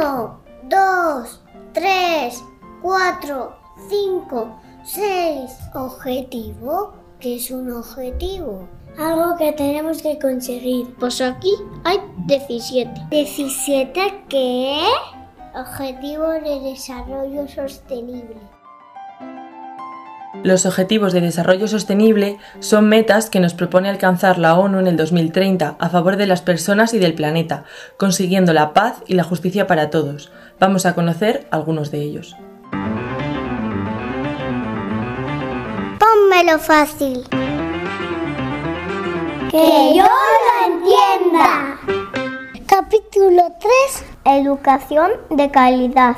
Uno, dos, tres, cuatro, cinco, seis. ¿Objetivo? ¿Qué es un objetivo? Algo que tenemos que conseguir. Pues aquí hay 17. ¿17 qué? Objetivo de Desarrollo Sostenible. Los Objetivos de Desarrollo Sostenible son metas que nos propone alcanzar la ONU en el 2030 a favor de las personas y del planeta, consiguiendo la paz y la justicia para todos. Vamos a conocer algunos de ellos. Pónmelo fácil. Que yo lo entienda. Capítulo 3. Educación de calidad.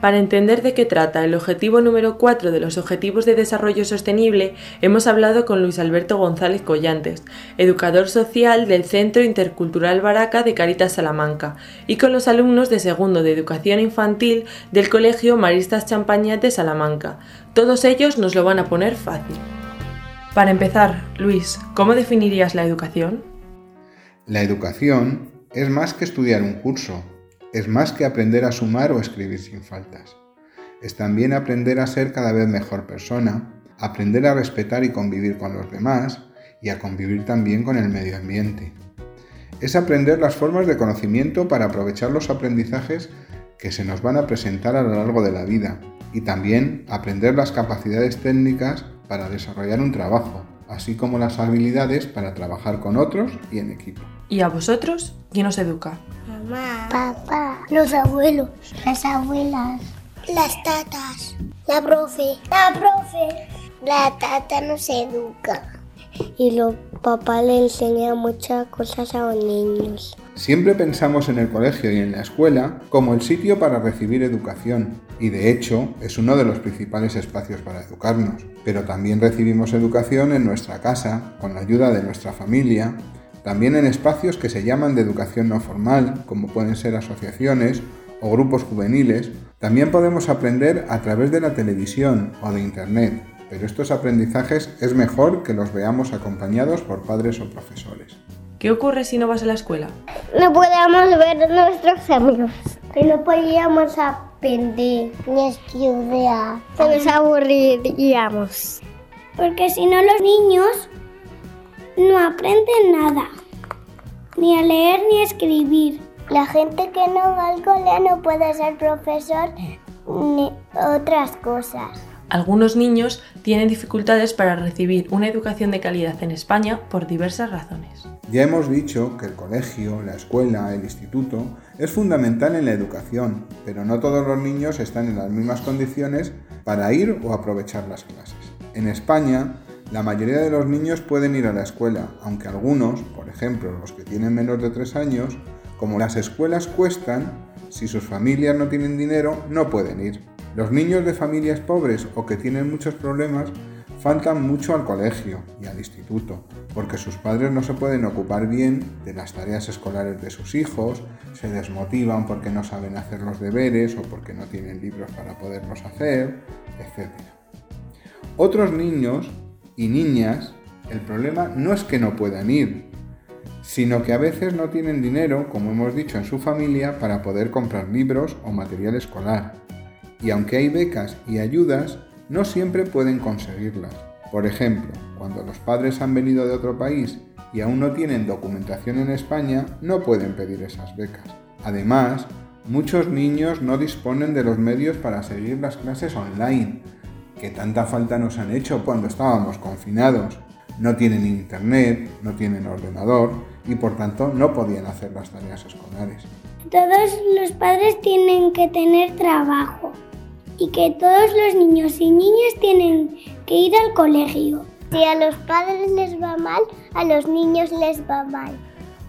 Para entender de qué trata el objetivo número 4 de los Objetivos de Desarrollo Sostenible, hemos hablado con Luis Alberto González Collantes, educador social del Centro Intercultural Baraca de Caritas Salamanca, y con los alumnos de segundo de Educación Infantil del Colegio Maristas Champañat de Salamanca. Todos ellos nos lo van a poner fácil. Para empezar, Luis, ¿cómo definirías la educación? La educación es más que estudiar un curso, es más que aprender a sumar o escribir sin faltas. Es también aprender a ser cada vez mejor persona, aprender a respetar y convivir con los demás y a convivir también con el medio ambiente. Es aprender las formas de conocimiento para aprovechar los aprendizajes que se nos van a presentar a lo largo de la vida y también aprender las capacidades técnicas para desarrollar un trabajo, así como las habilidades para trabajar con otros y en equipo. ¿Y a vosotros? ¿Quién os educa? Mamá, papá, los abuelos, las abuelas, las tatas, la profe, la profe. La tata nos educa y los papás le enseñan muchas cosas a los niños. Siempre pensamos en el colegio y en la escuela como el sitio para recibir educación, y de hecho es uno de los principales espacios para educarnos. Pero también recibimos educación en nuestra casa, con la ayuda de nuestra familia, también en espacios que se llaman de educación no formal, como pueden ser asociaciones o grupos juveniles. También podemos aprender a través de la televisión o de Internet, pero estos aprendizajes es mejor que los veamos acompañados por padres o profesores. ¿Qué ocurre si no vas a la escuela? No podemos ver a nuestros amigos. Que no podíamos aprender ni estudiar. Se nos aburriríamos. Porque si no los niños no aprenden nada. Ni a leer ni a escribir. La gente que no va al colegio no puede ser profesor ni otras cosas. Algunos niños tienen dificultades para recibir una educación de calidad en España por diversas razones. Ya hemos dicho que el colegio, la escuela, el instituto es fundamental en la educación, pero no todos los niños están en las mismas condiciones para ir o aprovechar las clases. En España, la mayoría de los niños pueden ir a la escuela, aunque algunos, por ejemplo los que tienen menos de 3 años, como las escuelas cuestan, si sus familias no tienen dinero, no pueden ir. Los niños de familias pobres o que tienen muchos problemas faltan mucho al colegio y al instituto, porque sus padres no se pueden ocupar bien de las tareas escolares de sus hijos, se desmotivan porque no saben hacer los deberes o porque no tienen libros para poderlos hacer, etc. Otros niños y niñas, el problema no es que no puedan ir, sino que a veces no tienen dinero, como hemos dicho, en su familia para poder comprar libros o material escolar. Y aunque hay becas y ayudas, no siempre pueden conseguirlas. Por ejemplo, cuando los padres han venido de otro país y aún no tienen documentación en España, no pueden pedir esas becas. Además, muchos niños no disponen de los medios para seguir las clases online, que tanta falta nos han hecho cuando estábamos confinados. No tienen internet, no tienen ordenador y por tanto no podían hacer las tareas escolares. Todos los padres tienen que tener trabajo y que todos los niños y niñas tienen que ir al colegio. Si a los padres les va mal, a los niños les va mal.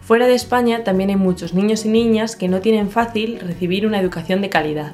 Fuera de España también hay muchos niños y niñas que no tienen fácil recibir una educación de calidad.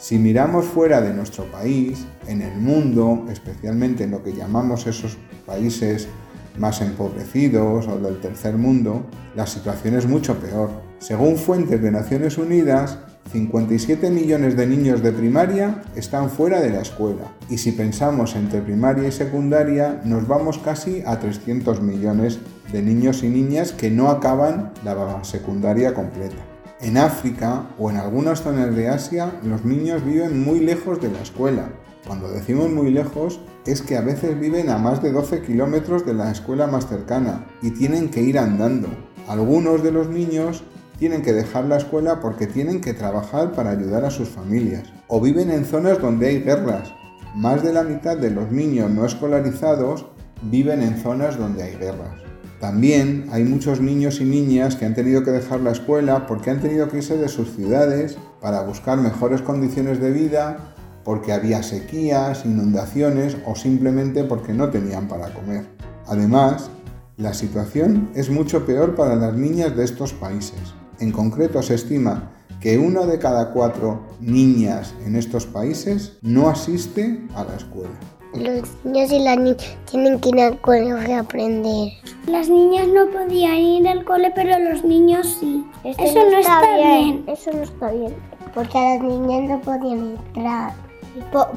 Si miramos fuera de nuestro país, en el mundo, especialmente en lo que llamamos esos países más empobrecidos o del tercer mundo, la situación es mucho peor. Según fuentes de Naciones Unidas, 57 millones de niños de primaria están fuera de la escuela y si pensamos entre primaria y secundaria nos vamos casi a 300 millones de niños y niñas que no acaban la secundaria completa. En África o en algunas zonas de Asia los niños viven muy lejos de la escuela. Cuando decimos muy lejos es que a veces viven a más de 12 kilómetros de la escuela más cercana y tienen que ir andando. Algunos de los niños tienen que dejar la escuela porque tienen que trabajar para ayudar a sus familias. O viven en zonas donde hay guerras. Más de la mitad de los niños no escolarizados viven en zonas donde hay guerras. También hay muchos niños y niñas que han tenido que dejar la escuela porque han tenido que irse de sus ciudades para buscar mejores condiciones de vida, porque había sequías, inundaciones o simplemente porque no tenían para comer. Además, la situación es mucho peor para las niñas de estos países. En concreto, se estima que una de cada cuatro niñas en estos países no asiste a la escuela. Los niños y las niñas tienen que ir al colegio a aprender. Las niñas no podían ir al cole, pero los niños sí. Eso no, está, bien. Eso no está bien. Porque las niñas no podían entrar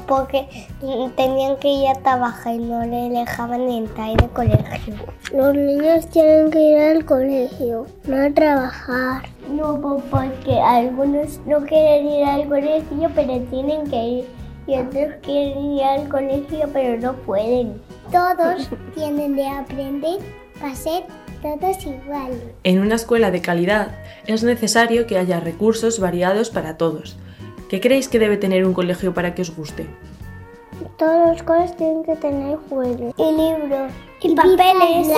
porque tenían que ir a trabajar y no le dejaban entrar al colegio. Los niños tienen que ir al colegio, no a trabajar. No, porque algunos no quieren ir al colegio, pero tienen que ir. Y otros quieren ir al colegio, pero no pueden. Todos tienen de aprender a ser todos iguales. En una escuela de calidad es necesario que haya recursos variados para todos. ¿Qué creéis que debe tener un colegio para que os guste? Todos los colegios tienen que tener juegos. Y libros. Y papeles,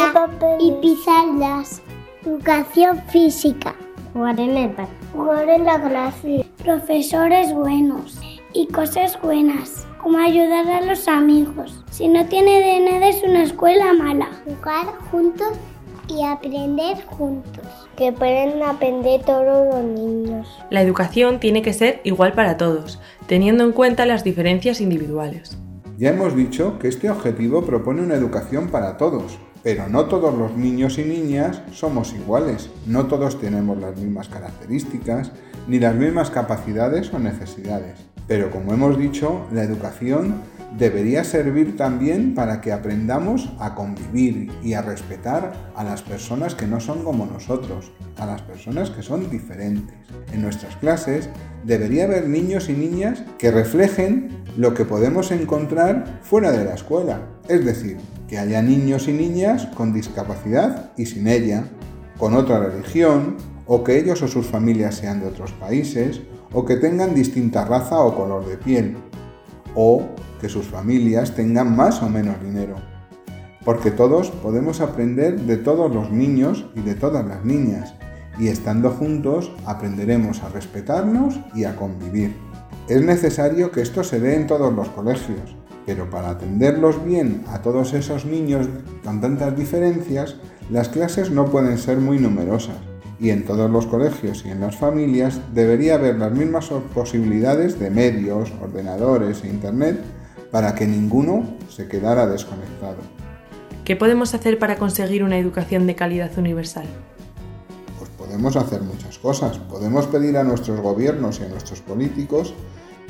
y, pizarras, educación física, jugar en el jugar en la clase, profesores buenos y cosas buenas, como ayudar a los amigos. Si no tiene de nada es una escuela mala. Jugar juntos y aprender juntos. Que pueden aprender todos los niños. La educación tiene que ser igual para todos, teniendo en cuenta las diferencias individuales. Ya hemos dicho que este objetivo propone una educación para todos, pero no todos los niños y niñas somos iguales, no todos tenemos las mismas características, ni las mismas capacidades o necesidades. Pero como hemos dicho, la educación debería servir también para que aprendamos a convivir y a respetar a las personas que no son como nosotros, a las personas que son diferentes. En nuestras clases debería haber niños y niñas que reflejen lo que podemos encontrar fuera de la escuela, es decir, que haya niños y niñas con discapacidad y sin ella, con otra religión, o que ellos o sus familias sean de otros países, o que tengan distinta raza o color de piel, o que sus familias tengan más o menos dinero. Porque todos podemos aprender de todos los niños y de todas las niñas, y estando juntos aprenderemos a respetarnos y a convivir. Es necesario que esto se dé en todos los colegios, pero para atenderlos bien a todos esos niños con tantas diferencias, las clases no pueden ser muy numerosas y en todos los colegios y en las familias debería haber las mismas posibilidades de medios, ordenadores e internet para que ninguno se quedara desconectado. ¿Qué podemos hacer para conseguir una educación de calidad universal? Pues podemos hacer muchas cosas. Podemos pedir a nuestros gobiernos y a nuestros políticos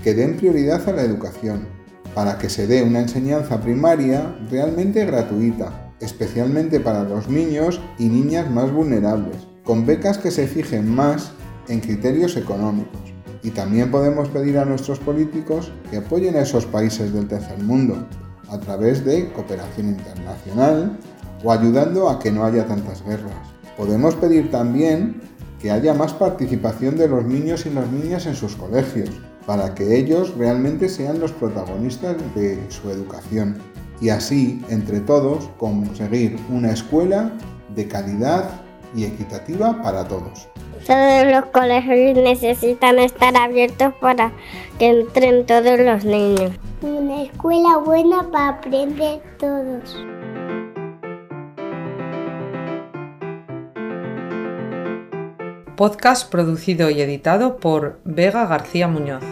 que den prioridad a la educación, para que se dé una enseñanza primaria realmente gratuita, especialmente para los niños y niñas más vulnerables, con becas que se fijen más en criterios económicos. Y también podemos pedir a nuestros políticos que apoyen a esos países del tercer mundo a través de cooperación internacional o ayudando a que no haya tantas guerras. Podemos pedir también que haya más participación de los niños y las niñas en sus colegios, para que ellos realmente sean los protagonistas de su educación y así, entre todos, conseguir una escuela de calidad y equitativa para todos. Todos los colegios necesitan estar abiertos para que entren todos los niños. Una escuela buena para aprender todos. Podcast producido y editado por Vega García Muñoz,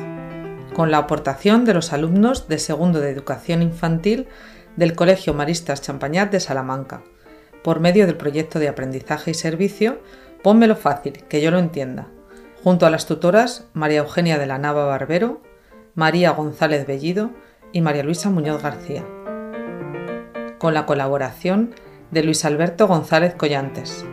con la aportación de los alumnos de segundo de educación infantil del Colegio Maristas Champañat de Salamanca por medio del proyecto de aprendizaje y servicio Pónmelo fácil, que yo lo entienda, junto a las tutoras María Eugenia de la Nava Barbero, María González Bellido y María Luisa Muñoz García, con la colaboración de Luis Alberto González Collantes.